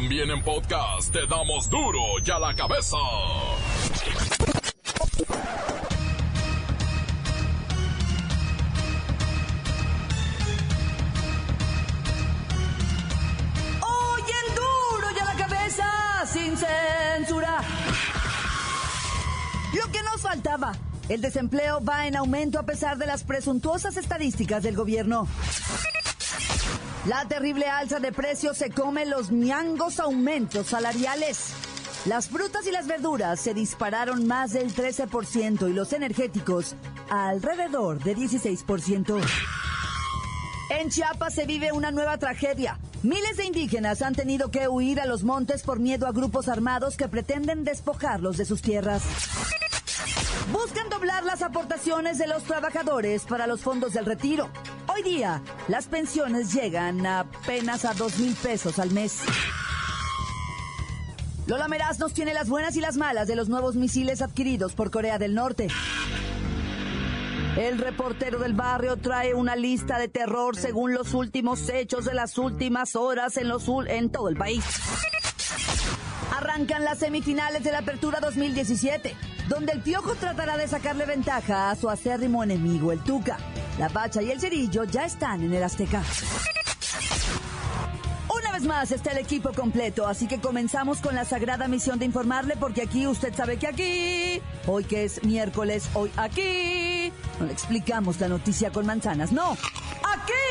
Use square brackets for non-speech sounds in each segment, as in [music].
También en podcast te damos duro y a la cabeza. Hoy en duro y a la cabeza, sin censura. Lo que nos faltaba. El desempleo va en aumento a pesar de las presuntuosas estadísticas del gobierno. La terrible alza de precios se come los ñangos aumentos salariales. Las frutas y las verduras se dispararon más del 13% y los energéticos alrededor de 16%. En Chiapas se vive una nueva tragedia. Miles de indígenas han tenido que huir a los montes por miedo a grupos armados que pretenden despojarlos de sus tierras. Buscan doblar las aportaciones de los trabajadores para los fondos del retiro. Hoy día, las pensiones llegan apenas a dos mil pesos al mes. Lola Meraz nos tiene las buenas y las malas de los nuevos misiles adquiridos por Corea del Norte. El reportero del barrio trae una lista de terror según los últimos hechos de las últimas horas en, los, en todo el país. Arrancan las semifinales de la Apertura 2017, donde el Piojo tratará de sacarle ventaja a su acérrimo enemigo, el Tuca. La Bacha y el Cerillo ya están en el Azteca. Una vez más está el equipo completo, así que comenzamos con la sagrada misión de informarle, porque aquí usted sabe que aquí, hoy que es miércoles, hoy aquí, no le explicamos la noticia con manzanas, no,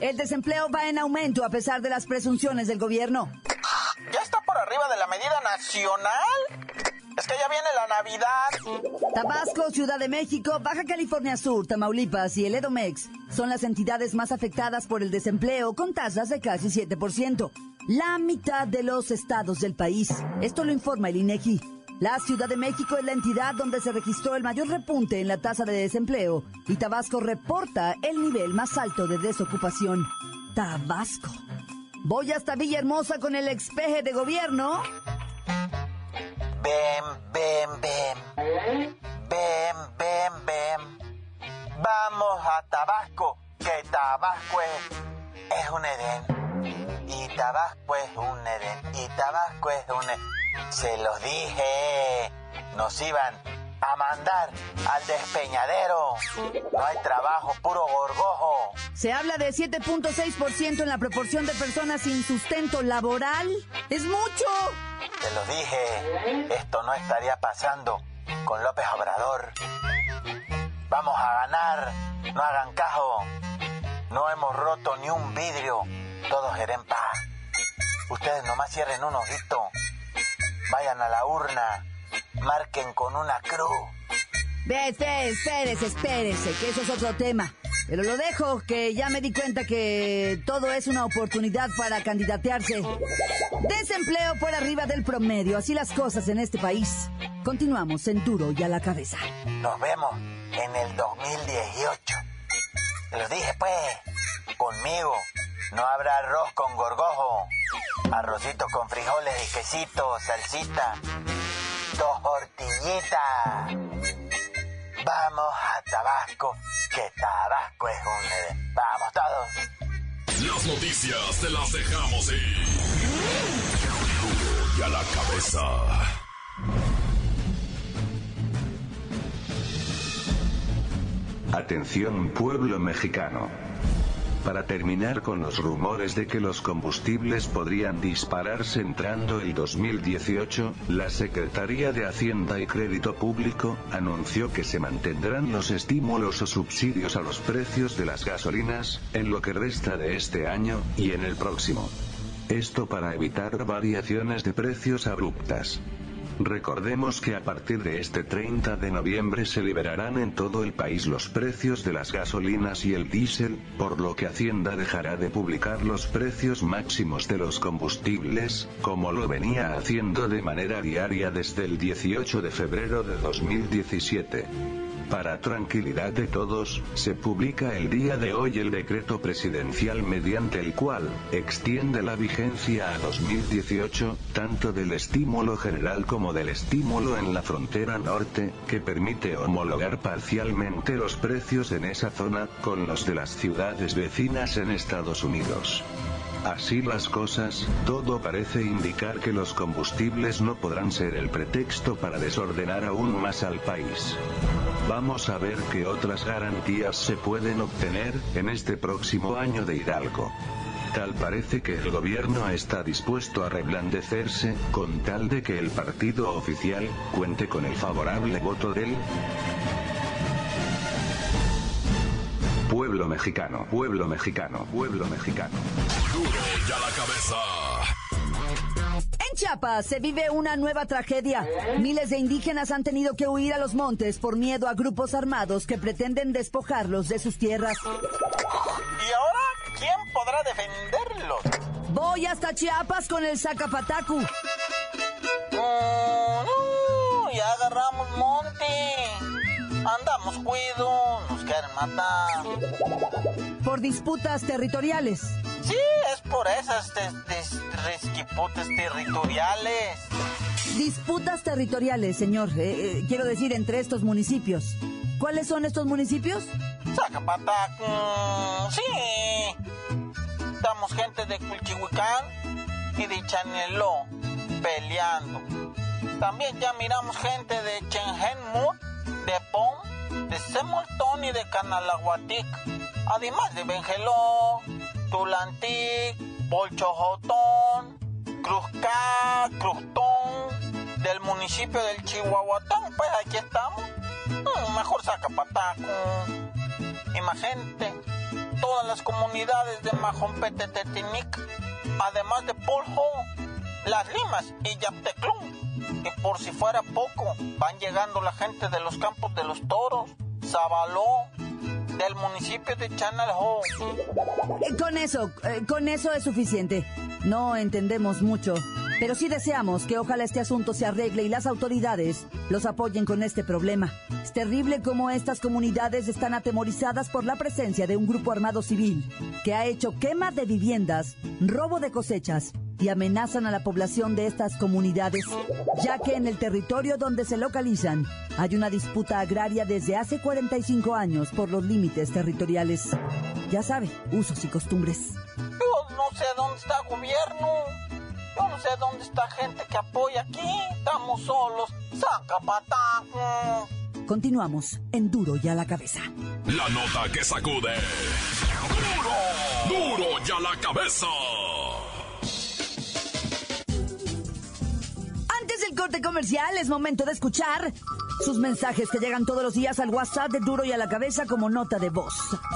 El desempleo va en aumento a pesar de las presunciones del gobierno. ¿Ya está por arriba de la medida nacional? Es que ya viene la Navidad. Tabasco, Ciudad de México, Baja California Sur, Tamaulipas y el Edomex son las entidades más afectadas por el desempleo con tasas de casi 7%. La mitad de los estados del país. Esto lo informa el INEGI. La Ciudad de México es la entidad donde se registró el mayor repunte en la tasa de desempleo y Tabasco reporta el nivel más alto de desocupación. Tabasco. Voy hasta Villahermosa con el expeje de gobierno. Ven, ven, ven. Ven, ven, ven. Vamos a Tabasco, que Tabasco es, es un Edén. Y Tabasco es un Edén. Tabasco es un. Se los dije. Nos iban a mandar al despeñadero. No hay trabajo, puro gorgojo. Se habla de 7.6% en la proporción de personas sin sustento laboral. ¡Es mucho! Te lo dije, esto no estaría pasando con López Obrador. Vamos a ganar, no hagan cajo. No hemos roto ni un vidrio, todos en paz. Ustedes nomás cierren un ojito, vayan a la urna, marquen con una cruz. Ve, espérese, espérese, espérese, que eso es otro tema. Pero lo dejo, que ya me di cuenta que todo es una oportunidad para candidatearse. Desempleo por arriba del promedio, así las cosas en este país. Continuamos en Duro y a la cabeza. Nos vemos en el 2018. Te lo dije pues, conmigo. No habrá arroz con gorgojo, arrocito con frijoles y quesito, salsita, dos tortillitas. Vamos a Tabasco, que Tabasco es un... Vamos todos. Las noticias te las dejamos ir. Y a la cabeza. Atención pueblo mexicano. Para terminar con los rumores de que los combustibles podrían dispararse entrando el 2018, la Secretaría de Hacienda y Crédito Público anunció que se mantendrán los estímulos o subsidios a los precios de las gasolinas, en lo que resta de este año, y en el próximo. Esto para evitar variaciones de precios abruptas. Recordemos que a partir de este 30 de noviembre se liberarán en todo el país los precios de las gasolinas y el diésel, por lo que Hacienda dejará de publicar los precios máximos de los combustibles, como lo venía haciendo de manera diaria desde el 18 de febrero de 2017. Para tranquilidad de todos, se publica el día de hoy el decreto presidencial mediante el cual extiende la vigencia a 2018, tanto del estímulo general como del estímulo en la frontera norte, que permite homologar parcialmente los precios en esa zona, con los de las ciudades vecinas en Estados Unidos. Así las cosas, todo parece indicar que los combustibles no podrán ser el pretexto para desordenar aún más al país. Vamos a ver qué otras garantías se pueden obtener en este próximo año de Hidalgo. Tal parece que el gobierno está dispuesto a reblandecerse, con tal de que el partido oficial cuente con el favorable voto del pueblo mexicano, pueblo mexicano, pueblo mexicano. Duro ya la cabeza. En Chiapas se vive una nueva tragedia. Miles de indígenas han tenido que huir a los montes por miedo a grupos armados que pretenden despojarlos de sus tierras. ¿Y ahora quién podrá defenderlos? Voy hasta Chiapas con el Zacapatacu. Mm, no, ya agarramos monte. Andamos cuido, nos quieren matar. por disputas territoriales. Sí, es por esas resquiputes territoriales. Disputas territoriales, señor. Eh, eh, quiero decir, entre estos municipios. ¿Cuáles son estos municipios? Zacapatac, mm, sí. Estamos gente de Culchihuicán y de Chaneló peleando. También ya miramos gente de Chenjenmut, de Pom, de Semoltón y de Canalaguatic. Además de Bengeló, Tulantic, Bolchojotón, Cruzcá, Cruztón, del municipio del Chihuahuatán. Pues aquí estamos. Mm, mejor Zacapataco. Imagínate, todas las comunidades de Majompete, Tetinic, además de Puljo, Las Limas y Yapteclún. Y por si fuera poco, van llegando la gente de los campos de los toros, Zabaló, del municipio de Chanalho. Eh, Con eso, eh, con eso es suficiente. No entendemos mucho, pero sí deseamos que ojalá este asunto se arregle y las autoridades los apoyen con este problema. Es terrible cómo estas comunidades están atemorizadas por la presencia de un grupo armado civil que ha hecho quema de viviendas, robo de cosechas y amenazan a la población de estas comunidades, ya que en el territorio donde se localizan hay una disputa agraria desde hace 45 años por los límites territoriales. Ya sabe, usos y costumbres. Yo no sé dónde está el gobierno. Yo no sé dónde está gente que apoya aquí. Estamos solos. Zacapataco. Continuamos en Duro y a la cabeza. La nota que sacude. ¡Duro! ¡Duro ya la cabeza! Corte comercial es momento de escuchar sus mensajes que llegan todos los días al WhatsApp de Duro y a la cabeza como nota de voz.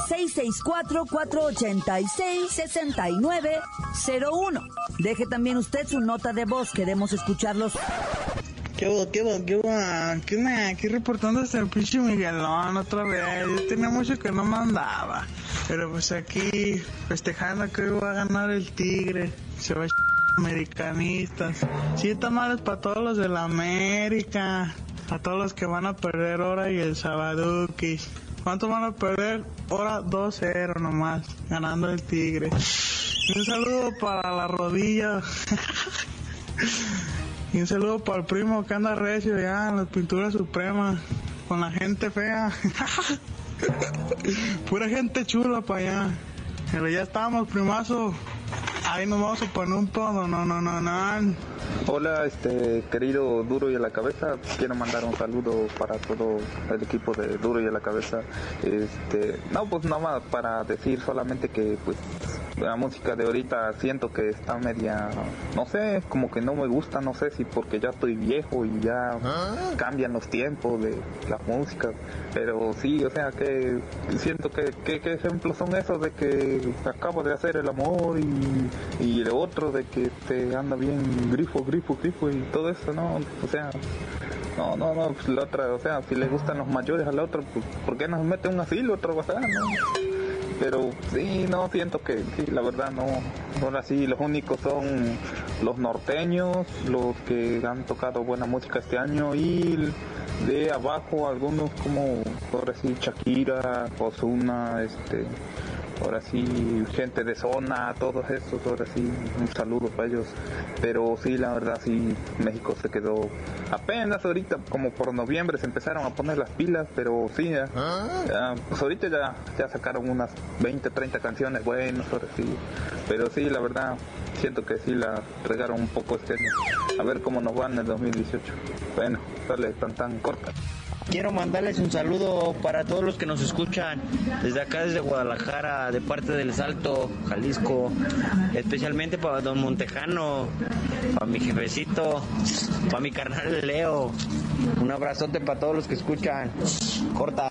664-486-6901. Deje también usted su nota de voz, queremos escucharlos. ¿Qué hubo, qué hubo, qué hubo? ¿Qué onda? Aquí reportando hasta el pinche Miguelón otra vez. Yo tenía mucho que no mandaba. Pero pues aquí festejando que hoy va a ganar el Tigre. Se va a americanistas. Sí, tamales para todos los de la América. A todos los que van a perder ahora y el Sabaduquis. ¿Cuánto van a perder? Ahora 2-0 nomás. Ganando el Tigre. Un saludo para la rodilla. [laughs] Y un saludo para el primo que anda recio ya en la pintura suprema. Con la gente fea. [laughs] Pura gente chula para allá. Pero ya estamos, primazo. Ahí nos vamos a poner un todo. No, no, no, no. Hola, este querido Duro y a la Cabeza. Quiero mandar un saludo para todo el equipo de Duro y a la Cabeza. Este, no, pues nada para decir solamente que pues la música de ahorita siento que está media, no sé, como que no me gusta, no sé si porque ya estoy viejo y ya cambian los tiempos de la música, pero sí, o sea que siento que, qué ejemplos son esos de que acabo de hacer el amor y, y el otro de que te anda bien grifo, grifo, grifo y todo eso, ¿no? O sea, no, no, no, pues la otra, o sea, si le gustan los mayores al otro, pues ¿por qué no se mete un asilo, otro ¿no? Pero sí, no, siento que sí, la verdad no, ahora sí, los únicos son los norteños, los que han tocado buena música este año y de abajo algunos como, ahora sí, Shakira, Ozuna, este, ahora sí, gente de zona, todos esos, ahora sí, un saludo para ellos. Pero sí, la verdad, sí, México se quedó apenas ahorita, como por noviembre, se empezaron a poner las pilas, pero sí, ya, ¿Ah? pues ahorita ya, ya sacaron unas 20, 30 canciones buenas, ahora sí. Pero sí, la verdad, siento que sí la regaron un poco este año. A ver cómo nos van en el 2018. Bueno, sale tan tan corta. Quiero mandarles un saludo para todos los que nos escuchan desde acá, desde Guadalajara, de parte del Salto, Jalisco, especialmente para Don Montejano, para mi jefecito, para mi carnal Leo. Un abrazote para todos los que escuchan. Corta.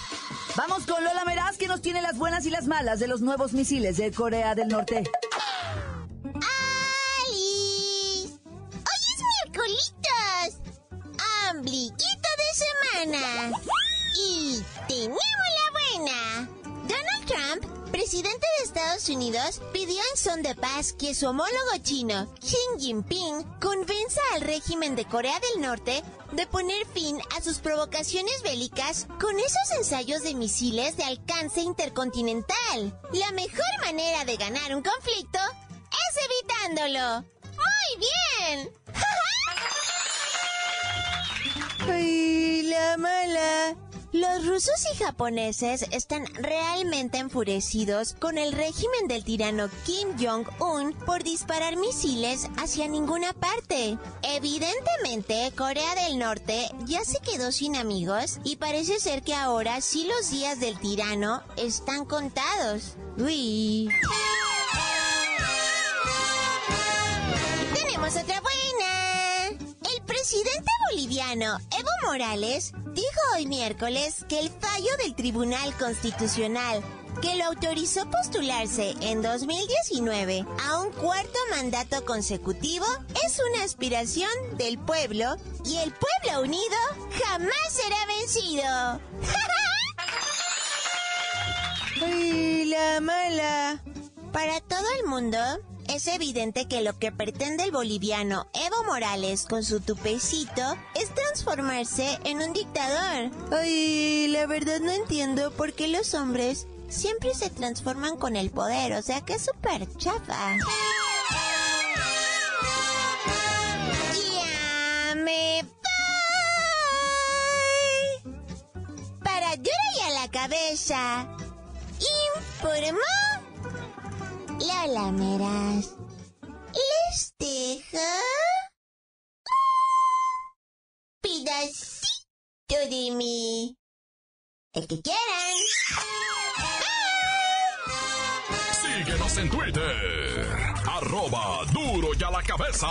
Vamos con Lola Meraz que nos tiene las buenas y las malas de los nuevos misiles de Corea del Norte. ¡Alice! ¡Hoy es miércoles! ¡Ombliguito de semana! Y tenemos la buena. Donald Trump, presidente de Estados Unidos, son de paz que su homólogo chino, Xi Jinping, convenza al régimen de Corea del Norte de poner fin a sus provocaciones bélicas con esos ensayos de misiles de alcance intercontinental. La mejor manera de ganar un conflicto es evitándolo. ¡Muy bien! [laughs] ¡Ay, la mala! Los rusos y japoneses están realmente enfurecidos con el régimen del tirano Kim Jong-un por disparar misiles hacia ninguna parte. Evidentemente, Corea del Norte ya se quedó sin amigos y parece ser que ahora sí los días del tirano están contados. Uy. Tenemos otra buena. El presidente boliviano Evo Morales dijo hoy miércoles que el fallo del Tribunal Constitucional que lo autorizó postularse en 2019 a un cuarto mandato consecutivo es una aspiración del pueblo y el pueblo unido jamás será vencido. [laughs] ¡Ay, la mala! Para todo el mundo, es evidente que lo que pretende el boliviano Evo Morales con su tupecito es transformarse en un dictador. Ay, la verdad no entiendo por qué los hombres siempre se transforman con el poder, o sea que es súper chafa. Ya me voy. Para duro y a la cabeza. Informó Lola Meras. Les deja pedacito de mí. El que quieran. Síguenos en Twitter. Arroba duro y a la cabeza.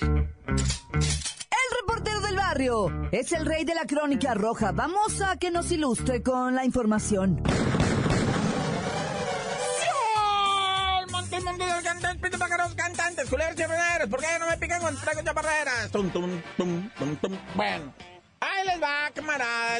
El reportero del barrio es el rey de la crónica roja. Vamos a que nos ilustre con la información. Pájaros cantantes, culeros y ¿por qué no me pican cuando traigo chaparreras? Tum, tum, tum, tum, tum. Bueno,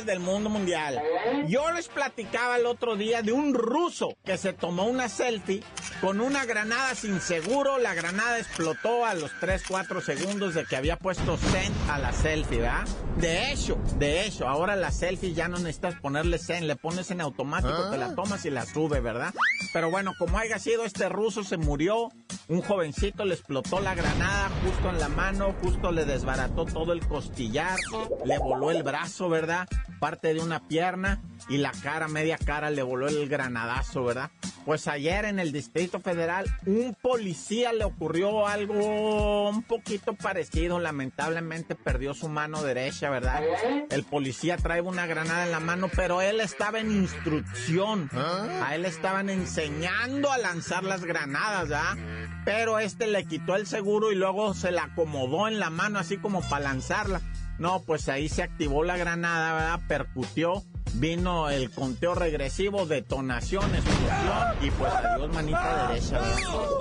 del mundo mundial. Yo les platicaba el otro día de un ruso que se tomó una selfie con una granada sin seguro. La granada explotó a los 3, 4 segundos de que había puesto send a la selfie, ¿verdad? De hecho, de hecho, ahora la selfie ya no necesitas ponerle send, le pones en automático, te la tomas y la sube, ¿verdad? Pero bueno, como haya sido, este ruso se murió, un jovencito le explotó la granada justo en la mano, justo le desbarató todo el costillar, le voló el brazo, ¿verdad? Parte de una pierna y la cara, media cara, le voló el granadazo, ¿verdad? Pues ayer en el Distrito Federal, un policía le ocurrió algo un poquito parecido. Lamentablemente perdió su mano derecha, ¿verdad? El policía trae una granada en la mano, pero él estaba en instrucción. A él estaban enseñando a lanzar las granadas, ¿verdad? Pero este le quitó el seguro y luego se la acomodó en la mano, así como para lanzarla. No, pues ahí se activó la granada, ¿verdad? Percutió vino el conteo regresivo, detonación, explosión y pues adiós manita derecha.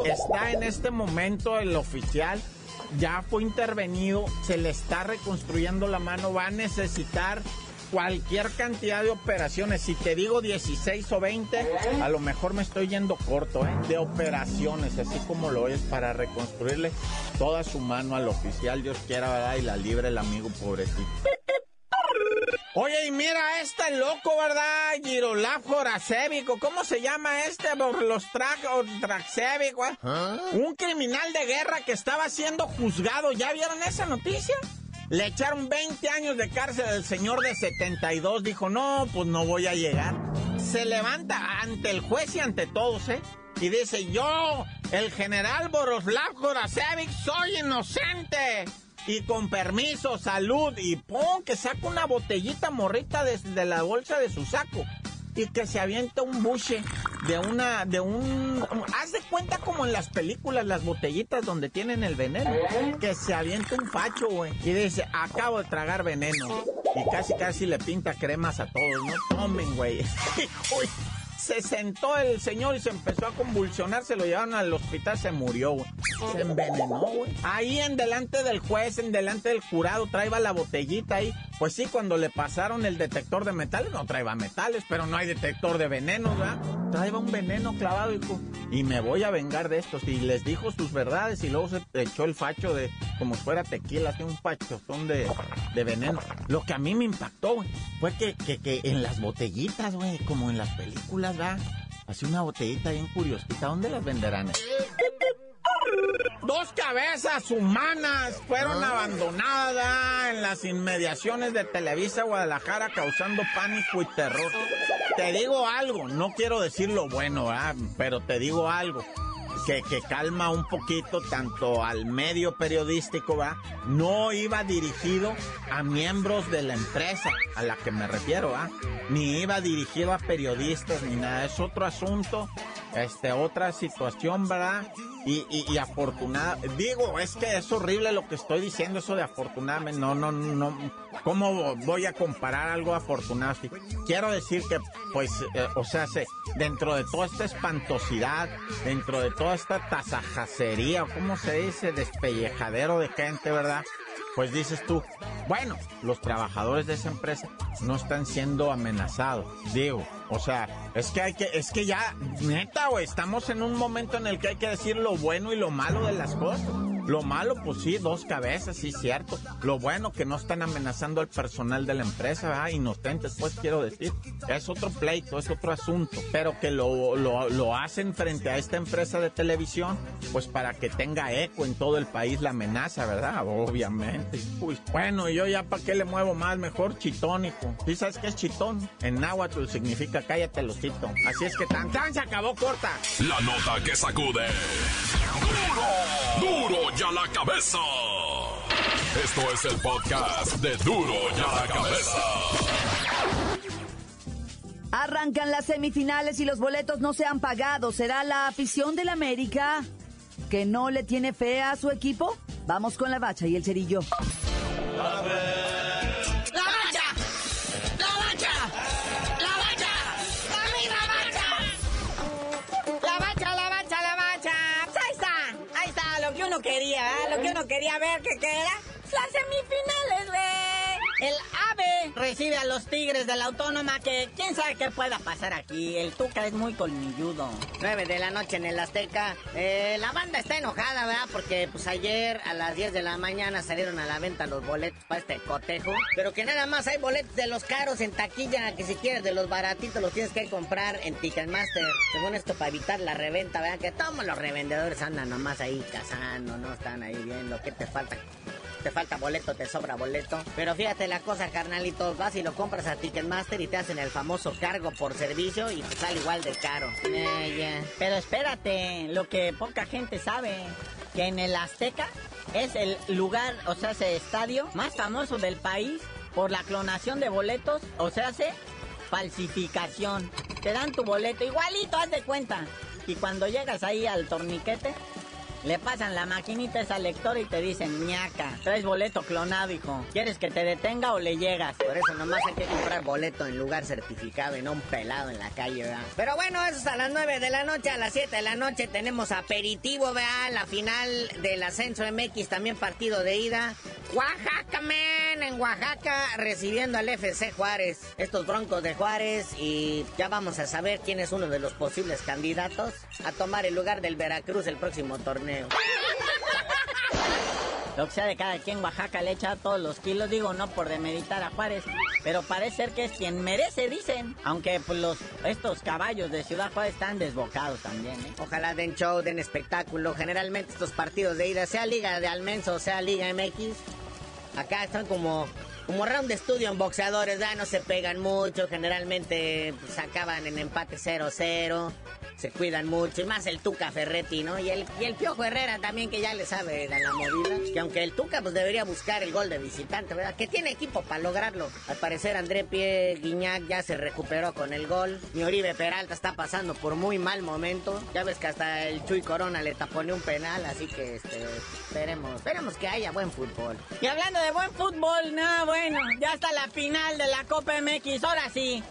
Está en este momento el oficial, ya fue intervenido, se le está reconstruyendo la mano, va a necesitar cualquier cantidad de operaciones. Si te digo 16 o 20, a lo mejor me estoy yendo corto, ¿eh? De operaciones, así como lo es, para reconstruirle toda su mano al oficial, Dios quiera, ¿verdad? Y la libre el amigo pobrecito. Oye, y mira este loco, ¿verdad? Girolaf. ¿Cómo se llama este? Los track o Traxevico. Un criminal de guerra que estaba siendo juzgado. ¿Ya vieron esa noticia? Le echaron 20 años de cárcel al señor de 72. Dijo, no, pues no voy a llegar. Se levanta ante el juez y ante todos, ¿eh? Y dice, yo, el general Boroslav Jorasevic, soy inocente y con permiso, salud, y pum, que saca una botellita morrita desde la bolsa de su saco. Y que se avienta un buche de una, de un, haz de cuenta como en las películas, las botellitas donde tienen el veneno. Que se avienta un facho, güey. Y dice, acabo de tragar veneno. Y casi, casi le pinta cremas a todos, no tomen, güey. [laughs] se sentó el señor y se empezó a convulsionar, se lo llevaron al hospital, se murió, güey. Se envenenó, güey. Ahí en delante del juez, en delante del jurado, traía la botellita ahí. Pues sí, cuando le pasaron el detector de metales, no traía metales, pero no hay detector de venenos, ¿verdad? Traía un veneno clavado, hijo. Y me voy a vengar de estos. Y les dijo sus verdades y luego se echó el facho de, como fuera tequila, así un fachotón de, de veneno. Lo que a mí me impactó, güey, fue que, que, que en las botellitas, güey, como en las películas, ¿verdad? Así una botellita bien curiosita. ¿Dónde las venderán? Dos cabezas humanas fueron abandonadas en las inmediaciones de Televisa Guadalajara causando pánico y terror. Te digo algo, no quiero decir lo bueno, ¿verdad? pero te digo algo. Que, que, calma un poquito tanto al medio periodístico, ¿va? No iba dirigido a miembros de la empresa a la que me refiero, ¿va? Ni iba dirigido a periodistas ni nada. Es otro asunto, este, otra situación, ¿verdad? Y, afortunada, digo, es que es horrible lo que estoy diciendo, eso de afortunadamente, no, no, no, ¿cómo voy a comparar algo afortunado? Quiero decir que, pues, eh, o sea, se, dentro de toda esta espantosidad, dentro de toda esta tasajacería, ¿cómo se dice? Despellejadero de gente, ¿verdad? Pues dices tú, bueno, los trabajadores de esa empresa no están siendo amenazados, digo, o sea, es que hay que, es que ya, neta, güey, estamos en un momento en el que hay que decir lo bueno y lo malo de las cosas. Lo malo, pues sí, dos cabezas, sí, cierto. Lo bueno, que no están amenazando al personal de la empresa, ¿verdad? Inocentes, pues quiero decir. Es otro pleito, es otro asunto. Pero que lo, lo, lo hacen frente a esta empresa de televisión, pues para que tenga eco en todo el país la amenaza, ¿verdad? Obviamente. Uy, bueno, yo ya para qué le muevo más, mejor chitónico. ¿Sí sabes qué es chitón? En náhuatl significa cállate, losito. Así es que tan tan se acabó corta. La nota que sacude. ¡Duro! ¡Duro ya la cabeza! Esto es el podcast de Duro ya la cabeza. Arrancan las semifinales y los boletos no se han pagado. ¿Será la afición del América que no le tiene fe a su equipo? Vamos con la bacha y el cerillo. Quería ver, que, que era las semifinales, güey. El ave recibe a los Tigres de la Autónoma que quién sabe qué pueda pasar aquí. El Tuca es muy colmilludo. 9 de la noche en el Azteca. Eh, la banda está enojada, ¿verdad? Porque pues ayer a las 10 de la mañana salieron a la venta los boletos para este cotejo. Pero que nada más hay boletos de los caros en taquilla, que si quieres de los baratitos los tienes que comprar en Ticketmaster. Según esto para evitar la reventa, ¿verdad? Que todos los revendedores andan nomás ahí cazando, no están ahí viendo qué te falta te falta boleto, te sobra boleto. Pero fíjate la cosa, carnalito, vas y lo compras a Ticketmaster y te hacen el famoso cargo por servicio y te sale igual de caro. Eh, Pero espérate, lo que poca gente sabe, que en el Azteca es el lugar, o sea, ese estadio más famoso del país por la clonación de boletos, o sea, hace falsificación. Te dan tu boleto, igualito, haz de cuenta. Y cuando llegas ahí al torniquete, le pasan la maquinita esa lectora y te dicen, ñaca, traes boleto clonado, hijo. ¿Quieres que te detenga o le llegas? Por eso nomás hay que comprar boleto en lugar certificado y no un pelado en la calle, ¿verdad? Pero bueno, eso es a las 9 de la noche, a las 7 de la noche tenemos aperitivo, ¿verdad? La final del ascenso MX, también partido de ida. Oaxaca, man, en Oaxaca, recibiendo al FC Juárez. Estos broncos de Juárez y ya vamos a saber quién es uno de los posibles candidatos a tomar el lugar del Veracruz el próximo torneo. [laughs] Lo que sea de cada quien, Oaxaca le echa todos los kilos, digo, no por demeritar a Juárez, pero parece ser que es quien merece, dicen. Aunque pues, los, estos caballos de Ciudad Juárez están desbocados también, ¿eh? Ojalá den show, den espectáculo. Generalmente estos partidos de ida, sea Liga de Almenso o sea Liga MX, acá están como como round de estudio en boxeadores, ya no se pegan mucho, generalmente pues, acaban en empate 0-0 se cuidan mucho, y más el Tuca Ferretti, ¿no? Y el, y el Piojo Herrera también, que ya le sabe a la movida. Que aunque el Tuca, pues debería buscar el gol de visitante, ¿verdad? Que tiene equipo para lograrlo. Al parecer, André Pie Guiñac ya se recuperó con el gol. Mi Oribe Peralta está pasando por muy mal momento. Ya ves que hasta el Chuy Corona le tapone un penal, así que este, esperemos, esperemos que haya buen fútbol. Y hablando de buen fútbol, no, bueno, ya está la final de la Copa MX, ahora sí.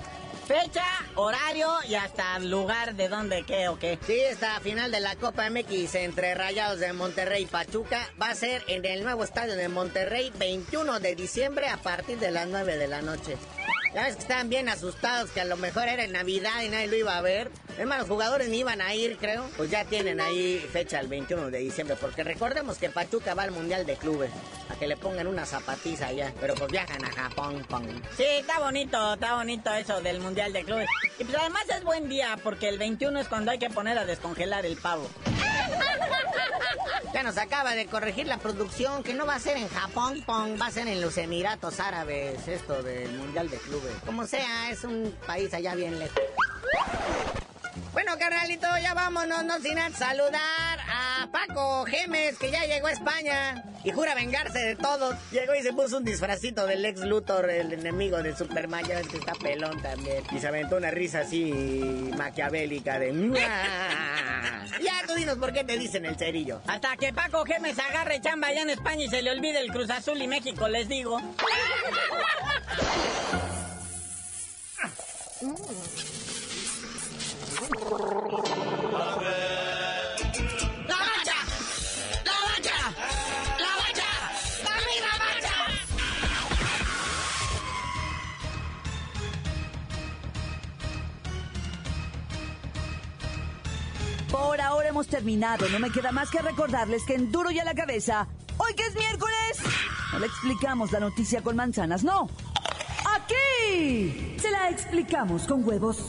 Fecha, horario y hasta lugar de dónde, qué o qué. Sí, esta final de la Copa MX entre Rayados de Monterrey y Pachuca va a ser en el nuevo estadio de Monterrey 21 de diciembre a partir de las 9 de la noche. Ya ves que estaban bien asustados que a lo mejor era en Navidad y nadie lo iba a ver. Más, los jugadores ni iban a ir, creo. Pues ya tienen ahí fecha el 21 de diciembre. Porque recordemos que Pachuca va al Mundial de Clubes. A que le pongan una zapatiza allá. Pero pues viajan a Japón. Sí, está bonito, está bonito eso del Mundial de Clubes. Y pues además es buen día porque el 21 es cuando hay que poner a descongelar el pavo. Ya nos acaba de corregir la producción que no va a ser en Japón, va a ser en los Emiratos Árabes, esto del Mundial de Clubes. Como sea, es un país allá bien lejos. Bueno, carnalito, ya vámonos, no sin saludar a Paco Gemes, que ya llegó a España y jura vengarse de todos. Llegó y se puso un disfrazito del ex Luthor, el enemigo de Superman, ya ves que está pelón también. Y se aventó una risa así maquiavélica de... [laughs] ya, tú dinos por qué te dicen el cerillo. Hasta que Paco Gemes agarre chamba allá en España y se le olvide el Cruz Azul y México, les digo. [laughs] Por ahora hemos terminado. No me queda más que recordarles que en Duro y a la cabeza, hoy que es miércoles, no le explicamos la noticia con manzanas, no. Aquí se la explicamos con huevos.